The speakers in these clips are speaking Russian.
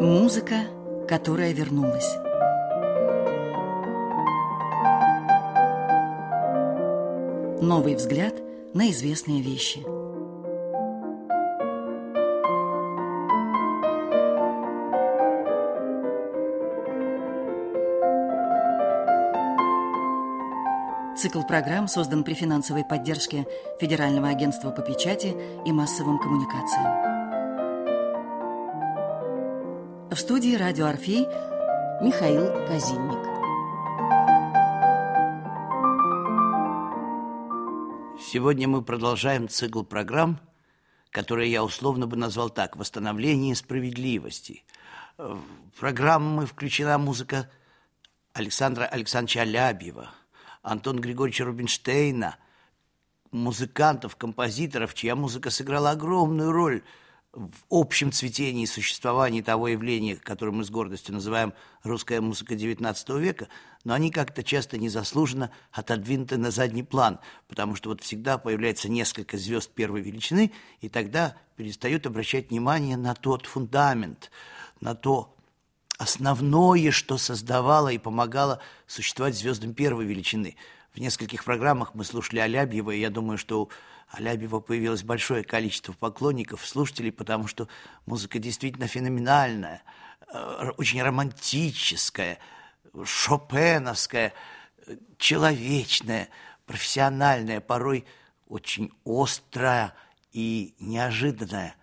Музыка, которая вернулась. Новый взгляд на известные вещи. Цикл программ создан при финансовой поддержке Федерального агентства по печати и массовым коммуникациям. В студии «Радио Орфей» Михаил Казинник. Сегодня мы продолжаем цикл программ, которые я условно бы назвал так «Восстановление справедливости». В программы включена музыка Александра Александровича Алябьева, Антона Григорьевича Рубинштейна, музыкантов, композиторов, чья музыка сыграла огромную роль – в общем цветении существования того явления, которое мы с гордостью называем русская музыка XIX века, но они как-то часто незаслуженно отодвинуты на задний план, потому что вот всегда появляется несколько звезд первой величины, и тогда перестают обращать внимание на тот фундамент, на то основное, что создавало и помогало существовать звездам первой величины. В нескольких программах мы слушали Алябьева, и я думаю, что Алябьева появилось большое количество поклонников, слушателей, потому что музыка действительно феноменальная, э, очень романтическая, шопеновская, человечная, профессиональная, порой очень острая и неожиданная.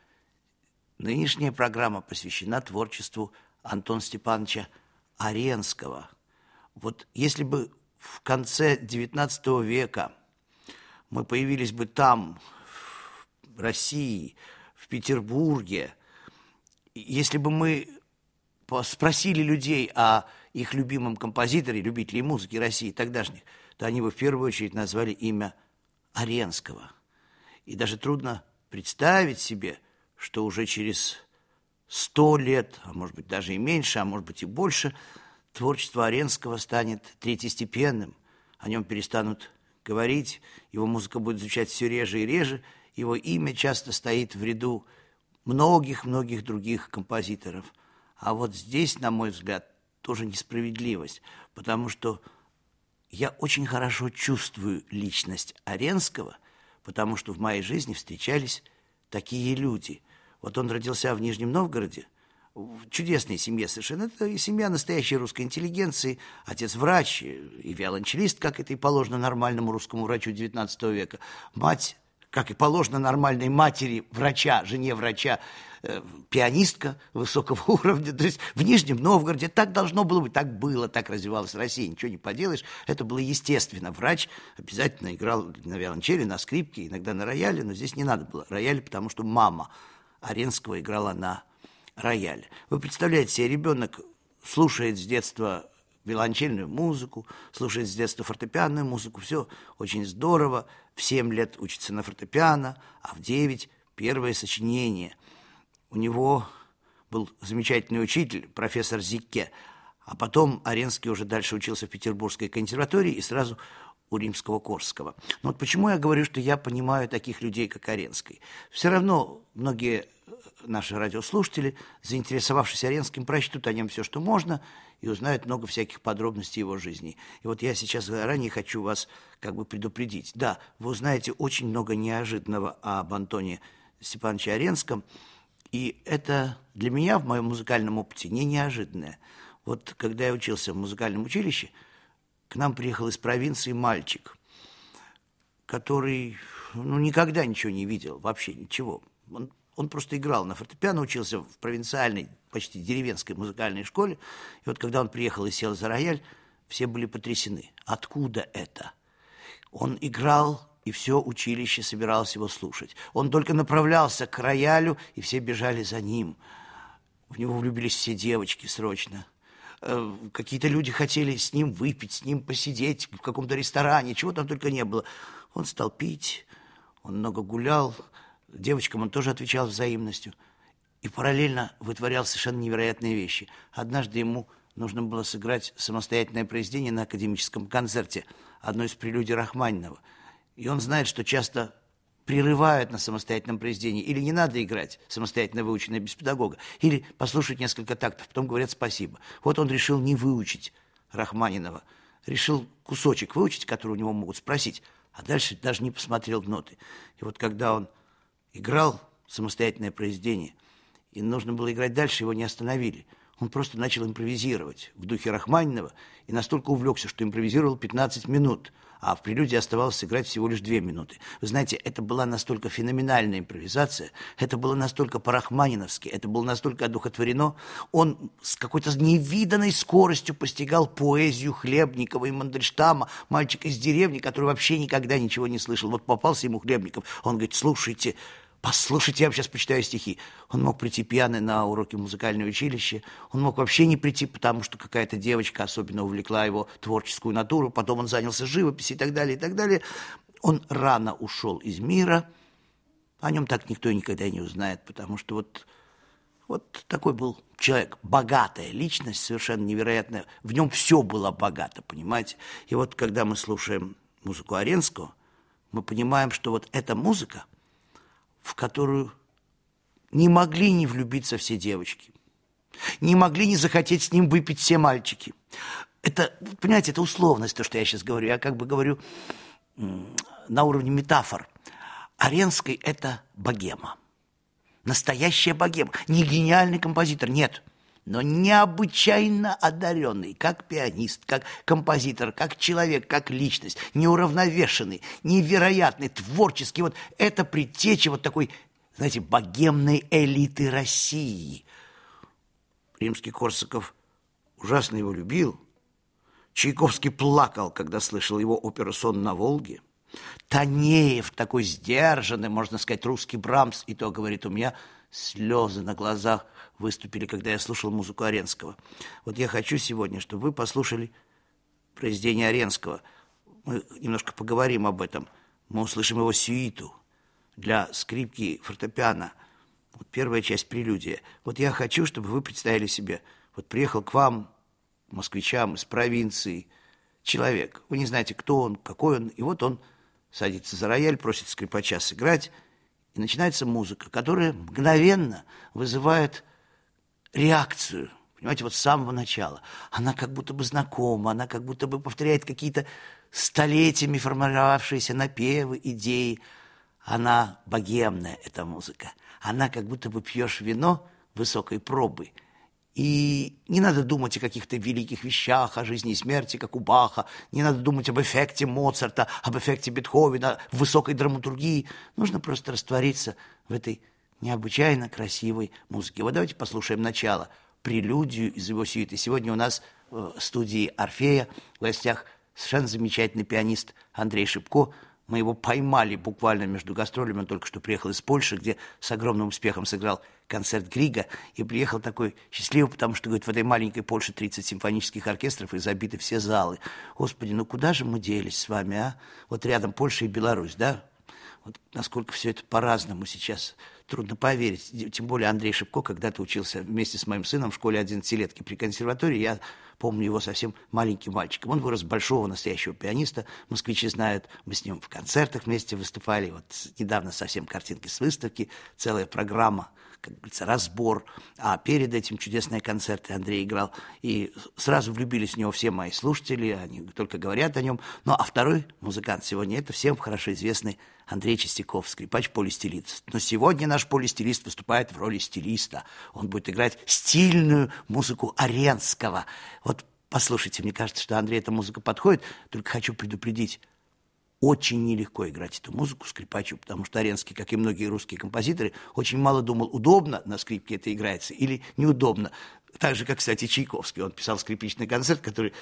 Нынешняя программа посвящена творчеству Антона Степановича Аренского. Вот если бы в конце XIX века – мы появились бы там, в России, в Петербурге, если бы мы спросили людей о их любимом композиторе, любителей музыки России тогдашних, то они бы в первую очередь назвали имя Аренского. И даже трудно представить себе, что уже через сто лет, а может быть даже и меньше, а может быть и больше, творчество Аренского станет третьестепенным, о нем перестанут говорить, его музыка будет звучать все реже и реже, его имя часто стоит в ряду многих-многих других композиторов. А вот здесь, на мой взгляд, тоже несправедливость, потому что я очень хорошо чувствую личность Аренского, потому что в моей жизни встречались такие люди. Вот он родился в Нижнем Новгороде – в чудесной семье совершенно. Это семья настоящей русской интеллигенции. Отец врач и виолончелист, как это и положено нормальному русскому врачу XIX века. Мать, как и положено нормальной матери врача, жене врача, э, пианистка высокого уровня. То есть в Нижнем Новгороде так должно было быть, так было, так развивалась Россия. Ничего не поделаешь. Это было естественно. Врач обязательно играл на виолончели, на скрипке, иногда на рояле, но здесь не надо было рояль, потому что мама Аренского играла на рояль. Вы представляете себе, ребенок слушает с детства виолончельную музыку, слушает с детства фортепианную музыку, все очень здорово. В 7 лет учится на фортепиано, а в 9 первое сочинение. У него был замечательный учитель, профессор Зикке, а потом Аренский уже дальше учился в Петербургской консерватории и сразу у римского Корского. Но вот почему я говорю, что я понимаю таких людей, как Аренский. Все равно многие наши радиослушатели, заинтересовавшись Оренским, прочтут о нем все, что можно, и узнают много всяких подробностей его жизни. И вот я сейчас заранее хочу вас как бы предупредить. Да, вы узнаете очень много неожиданного об Антоне Степановиче Оренском, и это для меня в моем музыкальном опыте не неожиданное. Вот когда я учился в музыкальном училище, к нам приехал из провинции мальчик, который ну, никогда ничего не видел, вообще ничего. Он он просто играл на фортепиано, учился в провинциальной, почти деревенской музыкальной школе. И вот когда он приехал и сел за рояль, все были потрясены. Откуда это? Он играл, и все училище собиралось его слушать. Он только направлялся к роялю, и все бежали за ним. В него влюбились все девочки срочно. Э, какие-то люди хотели с ним выпить, с ним посидеть в каком-то ресторане, чего там только не было. Он стал пить, он много гулял, Девочкам он тоже отвечал взаимностью. И параллельно вытворял совершенно невероятные вещи. Однажды ему нужно было сыграть самостоятельное произведение на академическом концерте, одно из прелюдий Рахманинова. И он знает, что часто прерывают на самостоятельном произведении, или не надо играть самостоятельно выученное без педагога, или послушать несколько тактов, потом говорят спасибо. Вот он решил не выучить Рахманинова, решил кусочек выучить, который у него могут спросить, а дальше даже не посмотрел ноты. И вот когда он играл самостоятельное произведение, и нужно было играть дальше, его не остановили – он просто начал импровизировать в духе Рахманинова и настолько увлекся, что импровизировал 15 минут, а в прелюдии оставалось сыграть всего лишь 2 минуты. Вы знаете, это была настолько феноменальная импровизация, это было настолько по-рахманиновски, это было настолько одухотворено. Он с какой-то невиданной скоростью постигал поэзию Хлебникова и Мандельштама, мальчика из деревни, который вообще никогда ничего не слышал. Вот попался ему Хлебников, он говорит, слушайте, Послушайте, я вам сейчас почитаю стихи. Он мог прийти пьяный на уроки музыкального училища. Он мог вообще не прийти, потому что какая-то девочка особенно увлекла его творческую натуру. Потом он занялся живописью и так далее, и так далее. Он рано ушел из мира. О нем так никто никогда и не узнает, потому что вот, вот такой был человек, богатая личность, совершенно невероятная. В нем все было богато, понимаете? И вот когда мы слушаем музыку Аренского, мы понимаем, что вот эта музыка – в которую не могли не влюбиться все девочки, не могли не захотеть с ним выпить все мальчики. Это, понимаете, это условность, то, что я сейчас говорю. Я как бы говорю на уровне метафор. Аренской – это богема. Настоящая богема. Не гениальный композитор, нет – но необычайно одаренный, как пианист, как композитор, как человек, как личность, неуравновешенный, невероятный, творческий. Вот это предтеча вот такой, знаете, богемной элиты России. Римский Корсаков ужасно его любил. Чайковский плакал, когда слышал его оперу «Сон на Волге». Танеев, такой сдержанный, можно сказать, русский Брамс, и то, говорит, у меня слезы на глазах – выступили, когда я слушал музыку Аренского. Вот я хочу сегодня, чтобы вы послушали произведение Аренского. Мы немножко поговорим об этом. Мы услышим его сюиту для скрипки фортепиано. Вот первая часть прелюдия. Вот я хочу, чтобы вы представили себе, вот приехал к вам, москвичам из провинции, человек. Вы не знаете, кто он, какой он, и вот он садится за рояль, просит скрипача сыграть, и начинается музыка, которая мгновенно вызывает реакцию, понимаете, вот с самого начала. Она как будто бы знакома, она как будто бы повторяет какие-то столетиями формировавшиеся напевы, идеи. Она богемная, эта музыка. Она как будто бы пьешь вино высокой пробы. И не надо думать о каких-то великих вещах, о жизни и смерти, как у Баха. Не надо думать об эффекте Моцарта, об эффекте Бетховена, высокой драматургии. Нужно просто раствориться в этой необычайно красивой музыки. Вот давайте послушаем начало, прелюдию из его сюиты. Сегодня у нас в студии Орфея в гостях совершенно замечательный пианист Андрей Шипко. Мы его поймали буквально между гастролями. Он только что приехал из Польши, где с огромным успехом сыграл концерт Грига. И приехал такой счастливый, потому что, говорит, в этой маленькой Польше 30 симфонических оркестров и забиты все залы. Господи, ну куда же мы делись с вами, а? Вот рядом Польша и Беларусь, да? Вот насколько все это по-разному сейчас трудно поверить. Тем более Андрей Шипко когда-то учился вместе с моим сыном в школе 11-летки при консерватории. Я помню его совсем маленьким мальчиком. Он вырос большого настоящего пианиста. Москвичи знают, мы с ним в концертах вместе выступали. Вот недавно совсем картинки с выставки, целая программа как говорится, разбор. А перед этим чудесные концерты Андрей играл. И сразу влюбились в него все мои слушатели, они только говорят о нем. Ну, а второй музыкант сегодня, это всем хорошо известный Андрей Чистяков, скрипач-полистилист. Но сегодня наш полистилист выступает в роли стилиста. Он будет играть стильную музыку Аренского. Вот послушайте, мне кажется, что Андрей эта музыка подходит, только хочу предупредить, очень нелегко играть эту музыку скрипачу, потому что Аренский, как и многие русские композиторы, очень мало думал, удобно на скрипке это играется или неудобно. Так же, как, кстати, Чайковский. Он писал скрипичный концерт, который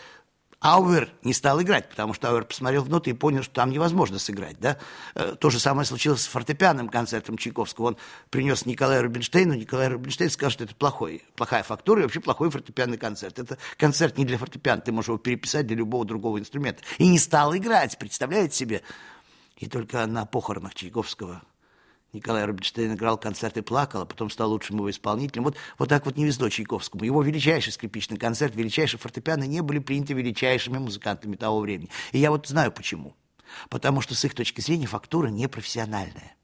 Ауэр не стал играть, потому что Ауэр посмотрел в ноты и понял, что там невозможно сыграть. Да? Э, то же самое случилось с фортепианным концертом Чайковского. Он принес Николаю Рубинштейну, Николай Рубинштейн сказал, что это плохой, плохая фактура и вообще плохой фортепианный концерт. Это концерт не для фортепиано, ты можешь его переписать для любого другого инструмента. И не стал играть, представляете себе? И только на похоронах Чайковского Николай Рубинштейн играл концерт и плакал, а потом стал лучшим его исполнителем. Вот, вот так вот не везло Чайковскому. Его величайший скрипичный концерт, величайший фортепиано не были приняты величайшими музыкантами того времени. И я вот знаю почему. потому что с их точки зрения фактура непрофессиональная.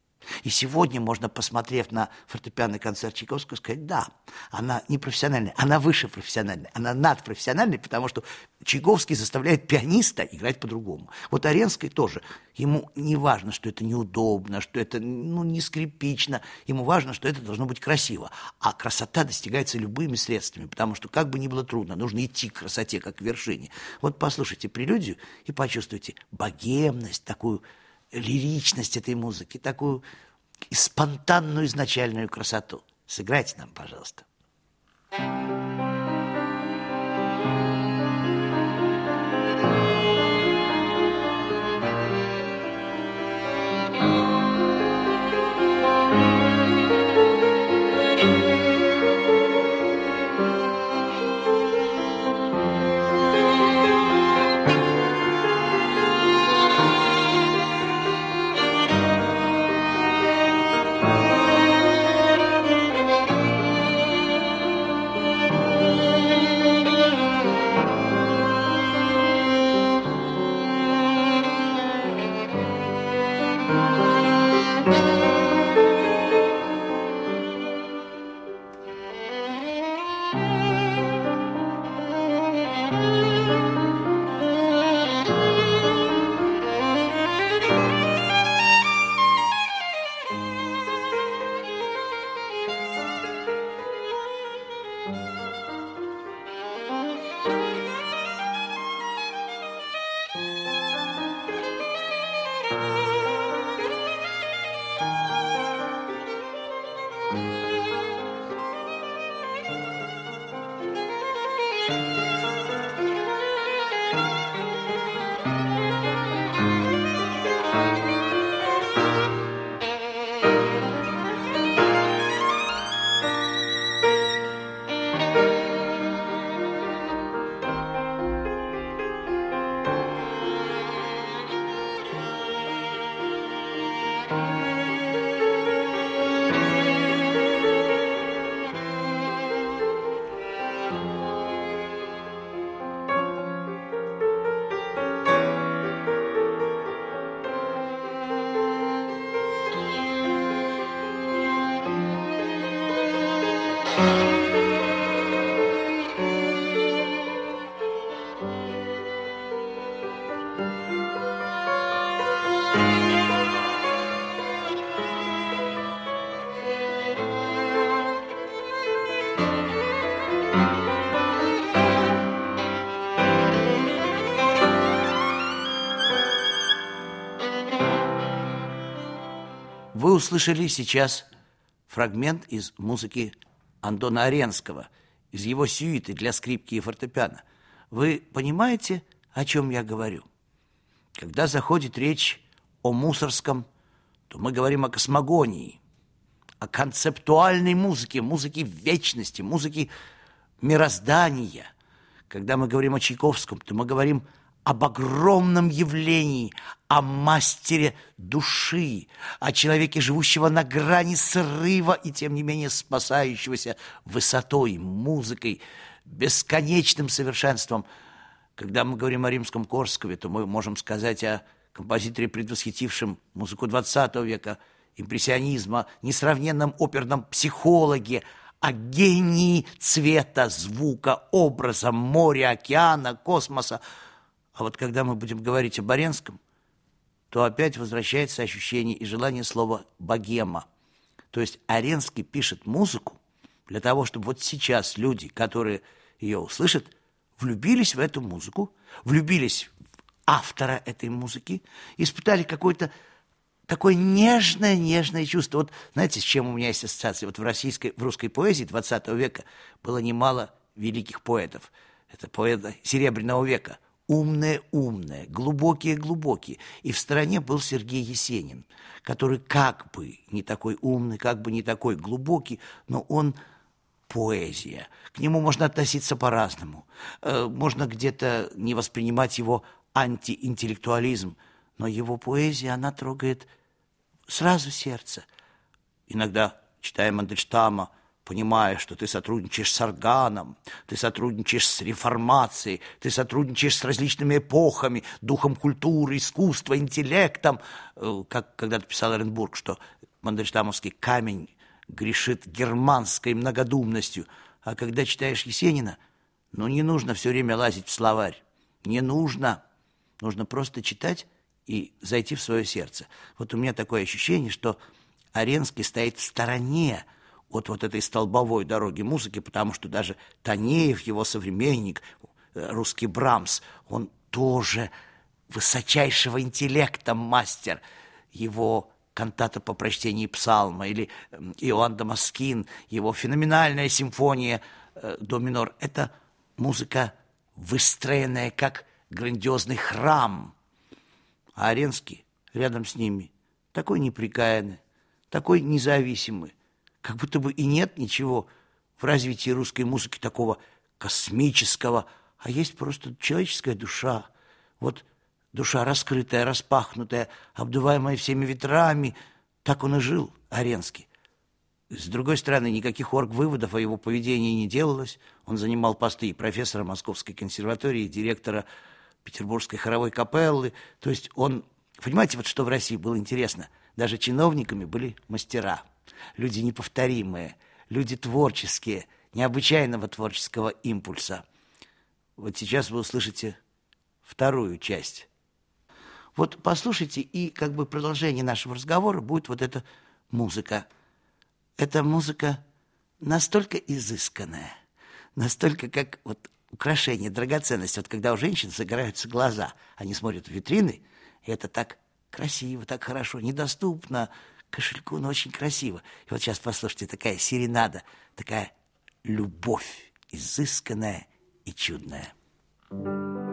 И сегодня можно, посмотрев на фортепианный концерт Чайковского, сказать, да, она не профессиональная, она выше профессиональная, она надпрофессиональная, потому что Чайковский заставляет пианиста играть по-другому. Вот Аренской тоже. Ему не важно, что это неудобно, что это ну, не скрипично, ему важно, что это должно быть красиво. А красота достигается любыми средствами, потому что как бы ни было трудно, нужно идти к красоте, как к вершине. Вот послушайте прелюдию и почувствуйте богемность, такую лиричность этой музыки, такую спонтанную изначальную красоту. Сыграйте нам, пожалуйста. Thank you. Вы услышали сейчас фрагмент из музыки Антона Аренского, из его сюиты для скрипки и фортепиано. Вы понимаете, о чем я говорю? Когда заходит речь о мусорском, то мы говорим о космогонии, о концептуальной музыке, музыке вечности, музыке мироздания. Когда мы говорим о Чайковском, то мы говорим о об огромном явлении, о мастере души, о человеке, живущего на грани срыва и, тем не менее, спасающегося высотой, музыкой, бесконечным совершенством. Когда мы говорим о римском Корскове, то мы можем сказать о композиторе, предвосхитившем музыку XX века, импрессионизма, несравненном оперном психологе, о гении цвета, звука, образа, моря, океана, космоса – а вот когда мы будем говорить о Баренском, то опять возвращается ощущение и желание слова «богема». То есть Аренский пишет музыку для того, чтобы вот сейчас люди, которые ее услышат, влюбились в эту музыку, влюбились в автора этой музыки, испытали какое-то такое нежное-нежное чувство. Вот знаете, с чем у меня есть ассоциация? Вот в, российской, в русской поэзии 20 века было немало великих поэтов. Это поэты Серебряного века умные-умные, глубокие-глубокие. И в стороне был Сергей Есенин, который как бы не такой умный, как бы не такой глубокий, но он поэзия. К нему можно относиться по-разному. Э, можно где-то не воспринимать его антиинтеллектуализм, но его поэзия, она трогает сразу сердце. Иногда, читая Мандельштама, понимая, что ты сотрудничаешь с органом, ты сотрудничаешь с реформацией, ты сотрудничаешь с различными эпохами, духом культуры, искусства, интеллектом, э, как когда-то писал Оренбург, что Мандельштамовский камень грешит германской многодумностью, а когда читаешь Есенина, ну не нужно все время лазить в словарь, не нужно, нужно просто читать и зайти в свое сердце. Вот у меня такое ощущение, что Аренский стоит в стороне от вот этой столбовой дороги музыки, потому что даже Танеев, его современник, э, русский Брамс, он тоже высочайшего интеллекта мастер. Его кантата по прочтении псалма или Иоанн Дамаскин, его феноменальная симфония э, до минор – это музыка, выстроенная как грандиозный храм. А Аренский рядом с ними такой неприкаянный, такой независимый, как будто бы и нет ничего в развитии русской музыки такого космического, а есть просто человеческая душа. Вот душа раскрытая, распахнутая, обдуваемая всеми ветрами. Так он и жил, Аренский. С другой стороны, никаких орг-выводов о его поведении не делалось. Он занимал посты и профессора Московской консерватории, и директора Петербургской хоровой капеллы. То есть он... Понимаете, вот что в России было интересно? Даже чиновниками были мастера. Люди неповторимые, люди творческие, необычайного творческого импульса. Вот сейчас вы услышите вторую часть. Вот послушайте, и как бы продолжение нашего разговора будет вот эта музыка. Эта музыка настолько изысканная, настолько как вот украшение, драгоценность. Вот когда у женщин загораются глаза, они смотрят в витрины, и это так красиво, так хорошо, недоступно кошельку, но очень красиво. И вот сейчас послушайте, такая серенада, такая любовь изысканная и чудная. Thank you.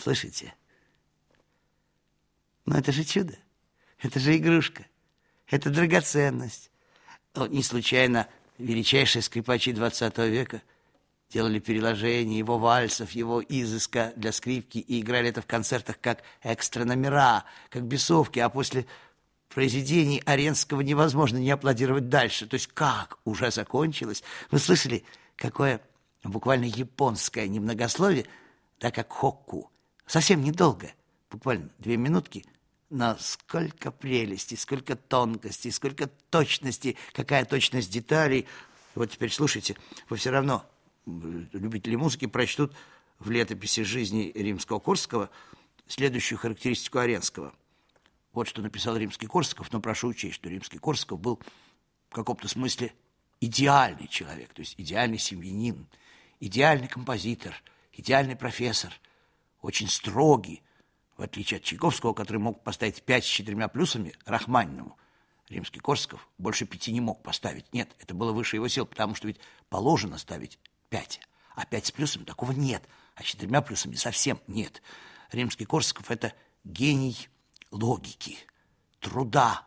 Слышите? Но это же чудо. Это же игрушка. Это драгоценность. Вот не случайно величайшие скрипачи 20 века делали переложение его вальсов, его изыска для скрипки и играли это в концертах как экстра номера, как бесовки, а после произведений Аренского невозможно не аплодировать дальше. То есть как уже закончилось? Вы слышали, какое буквально японское немногословие, да как хокку, Совсем недолго, буквально две минутки, но сколько прелести, сколько тонкости, сколько точности, какая точность деталей. Вот теперь слушайте, вы все равно, любители музыки, прочтут в летописи жизни римского Курского следующую характеристику Оренского. Вот что написал Римский-Корсаков, но прошу учесть, что Римский-Корсаков был в каком-то смысле идеальный человек, то есть идеальный семьянин, идеальный композитор, идеальный профессор, очень строгий, в отличие от Чайковского, который мог поставить пять с четырьмя плюсами Рахманиному. Римский Корсаков больше пяти не мог поставить. Нет, это было выше его сил, потому что ведь положено ставить пять. А пять с плюсом такого нет, а с четырьмя плюсами совсем нет. Римский Корсаков – это гений логики, труда.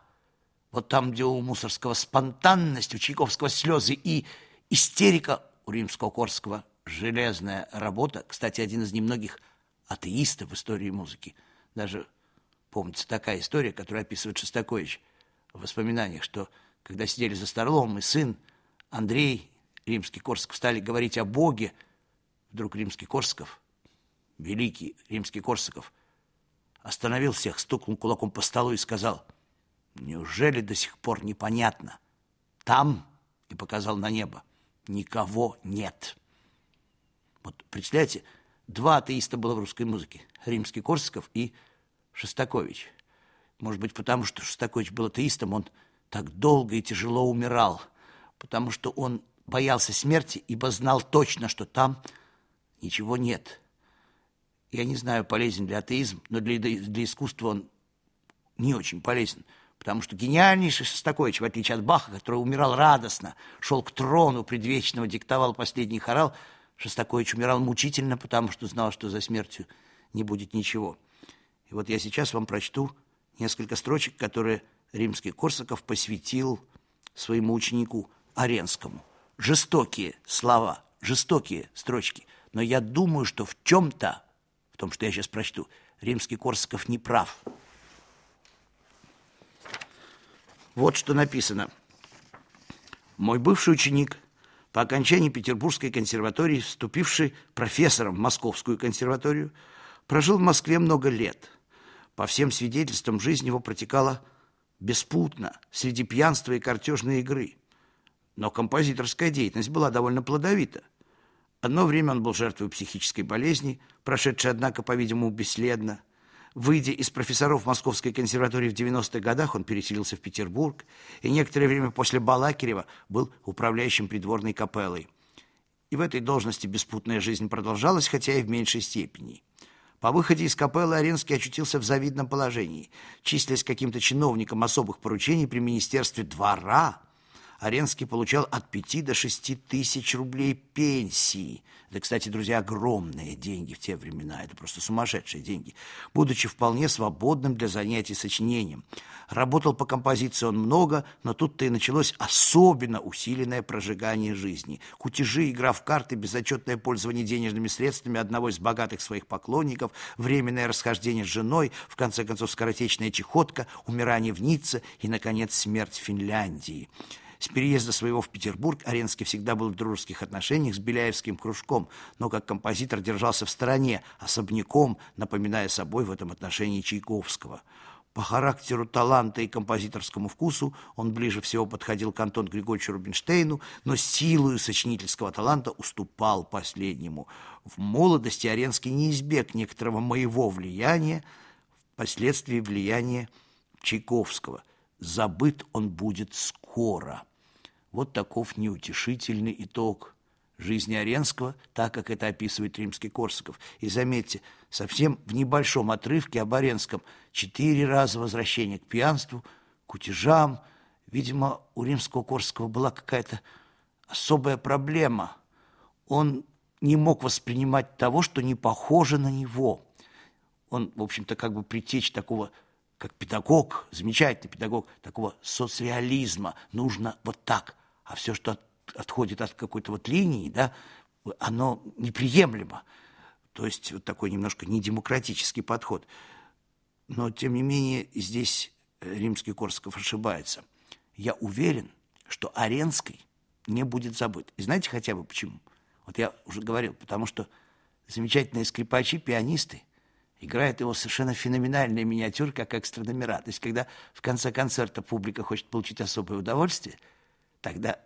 Вот там, где у Мусорского спонтанность, у Чайковского слезы и истерика, у Римского Корского железная работа. Кстати, один из немногих атеистов в истории музыки. Даже помнится такая история, которую описывает Шостакович в воспоминаниях, что когда сидели за столом, и сын Андрей Римский Корсков стали говорить о Боге, вдруг Римский Корсков, великий Римский Корсаков, остановил всех, стукнул кулаком по столу и сказал, «Неужели до сих пор непонятно? Там, — и показал на небо, — никого нет». Вот представляете, два атеиста было в русской музыке, Римский Корсаков и Шостакович. Может быть, потому что Шостакович был атеистом, он так долго и тяжело умирал, потому что он боялся смерти, ибо знал точно, что там ничего нет – я не знаю, полезен ли атеизм, но для, для искусства он не очень полезен. Потому что гениальнейший Шостакович, в отличие от Баха, который умирал радостно, шел к трону предвечного, диктовал последний хорал, Шостакович умирал мучительно, потому что знал, что за смертью не будет ничего. И вот я сейчас вам прочту несколько строчек, которые римский Корсаков посвятил своему ученику Аренскому. Жестокие слова, жестокие строчки, но я думаю, что в чем-то в том, что я сейчас прочту, римский Корсаков не прав. Вот что написано. Мой бывший ученик, по окончании Петербургской консерватории, вступивший профессором в Московскую консерваторию, прожил в Москве много лет. По всем свидетельствам, жизнь его протекала беспутно, среди пьянства и картежной игры. Но композиторская деятельность была довольно плодовита – Одно время он был жертвой психической болезни, прошедшей, однако, по-видимому, бесследно. Выйдя из профессоров Московской консерватории в 90-х годах, он переселился в Петербург и некоторое время после Балакирева был управляющим придворной капеллой. И в этой должности беспутная жизнь продолжалась, хотя и в меньшей степени. По выходе из капеллы Оренский очутился в завидном положении, числясь каким-то чиновником особых поручений при Министерстве двора – Аренский получал от 5 до 6 тысяч рублей пенсии. Это, кстати, друзья, огромные деньги в те времена. Это просто сумасшедшие деньги. Будучи вполне свободным для занятий сочинением. Работал по композиции он много, но тут-то и началось особенно усиленное прожигание жизни. Кутежи, игра в карты, безотчетное пользование денежными средствами одного из богатых своих поклонников, временное расхождение с женой, в конце концов скоротечная чехотка, умирание в Ницце и, наконец, смерть Финляндии. С переезда своего в Петербург Аренский всегда был в дружеских отношениях с Беляевским кружком, но как композитор держался в стороне, особняком, напоминая собой в этом отношении Чайковского. По характеру таланта и композиторскому вкусу он ближе всего подходил к Антону Григорьевичу Рубинштейну, но силою сочинительского таланта уступал последнему. В молодости Аренский не избег некоторого моего влияния, впоследствии влияния Чайковского. Забыт он будет скоро. Вот таков неутешительный итог жизни Оренского, так как это описывает римский Корсаков. И заметьте, совсем в небольшом отрывке об Оренском четыре раза возвращение к пьянству, утежам. Видимо, у римского Корсакова была какая-то особая проблема. Он не мог воспринимать того, что не похоже на него. Он, в общем-то, как бы притечь такого как педагог, замечательный педагог, такого соцреализма. Нужно вот так – а все, что от, отходит от какой-то вот линии, да, оно неприемлемо. То есть вот такой немножко недемократический подход. Но, тем не менее, здесь римский Корсаков ошибается. Я уверен, что Аренский не будет забыт. И знаете хотя бы почему? Вот я уже говорил, потому что замечательные скрипачи, пианисты играют его совершенно феноменальные миниатюры, как экстра номера. То есть, когда в конце концерта публика хочет получить особое удовольствие – Тогда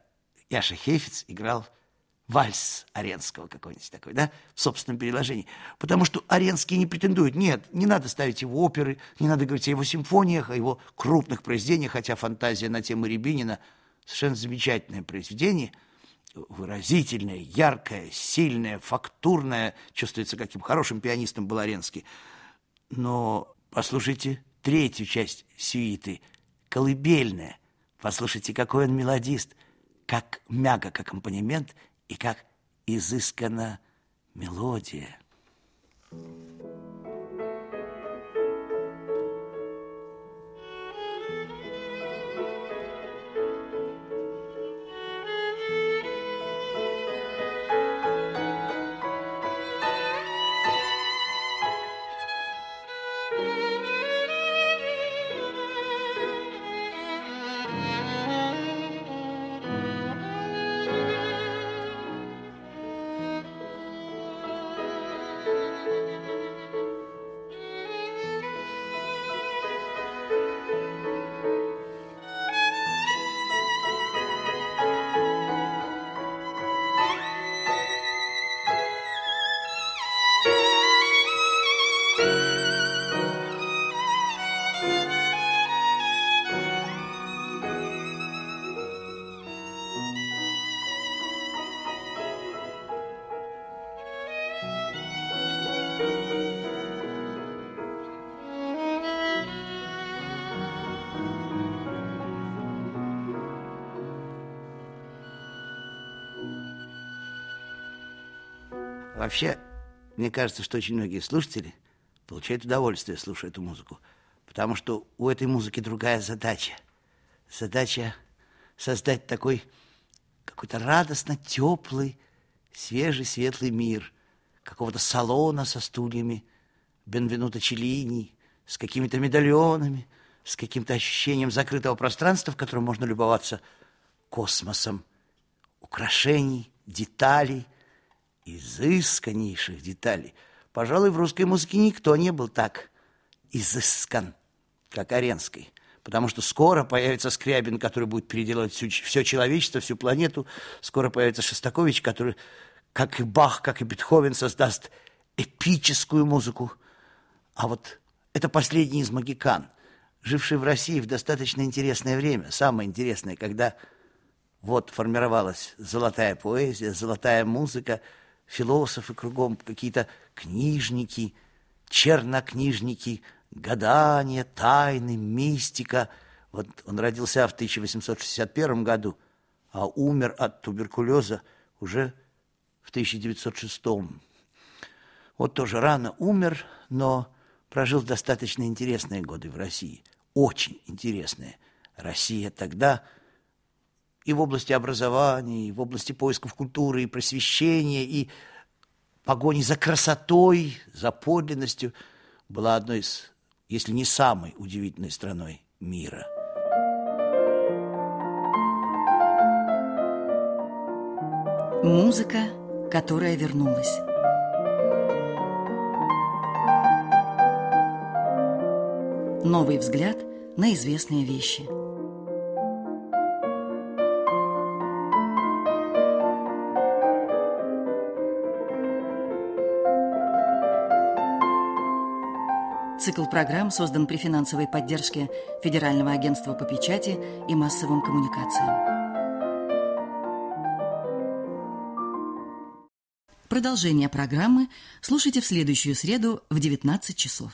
Яша Хейфиц играл вальс Аренского какой-нибудь такой, да, в собственном переложении. Потому что Аренский не претендует, нет, не надо ставить его оперы, не надо говорить о его симфониях, о его крупных произведениях, хотя фантазия на тему Рябинина совершенно замечательное произведение, выразительное, яркое, сильное, фактурное, чувствуется, каким хорошим пианистом был Аренский. Но послушайте третью часть сюиты, колыбельная. Послушайте, какой он мелодист, как мягок аккомпанемент и как изыскана мелодия. Thank you. Вообще, мне кажется, что очень многие слушатели получают удовольствие, слушая эту музыку, потому что у этой музыки другая задача. Задача создать такой какой-то радостно теплый, свежий, светлый мир, какого-то салона со стульями, Бенвенуто Челлини, с какими-то медальонами, с каким-то ощущением закрытого пространства, в котором можно любоваться космосом, украшений, деталей – изысканнейших деталей. Пожалуй, в русской музыке никто не был так изыскан, как Аренской. Потому что скоро появится Скрябин, который будет переделывать всю, все человечество, всю планету. Скоро появится Шостакович, который, как и Бах, как и Бетховен, создаст эпическую музыку. А вот это последний из магикан, живший в России в достаточно интересное время, самое интересное, когда вот формировалась золотая поэзия, золотая музыка – философы кругом, какие-то книжники, чернокнижники, гадания, тайны, мистика. Вот он родился в 1861 году, а умер от туберкулеза уже в 1906. Вот тоже рано умер, но прожил достаточно интересные годы в России. Очень интересные. Россия тогда и в области образования, и в области поисков культуры, и просвещения, и погони за красотой, за подлинностью была одной из, если не самой удивительной страной мира. Музыка, которая вернулась. Новый взгляд на известные вещи – Цикл программ создан при финансовой поддержке Федерального агентства по печати и массовым коммуникациям. Продолжение программы слушайте в следующую среду в 19 часов.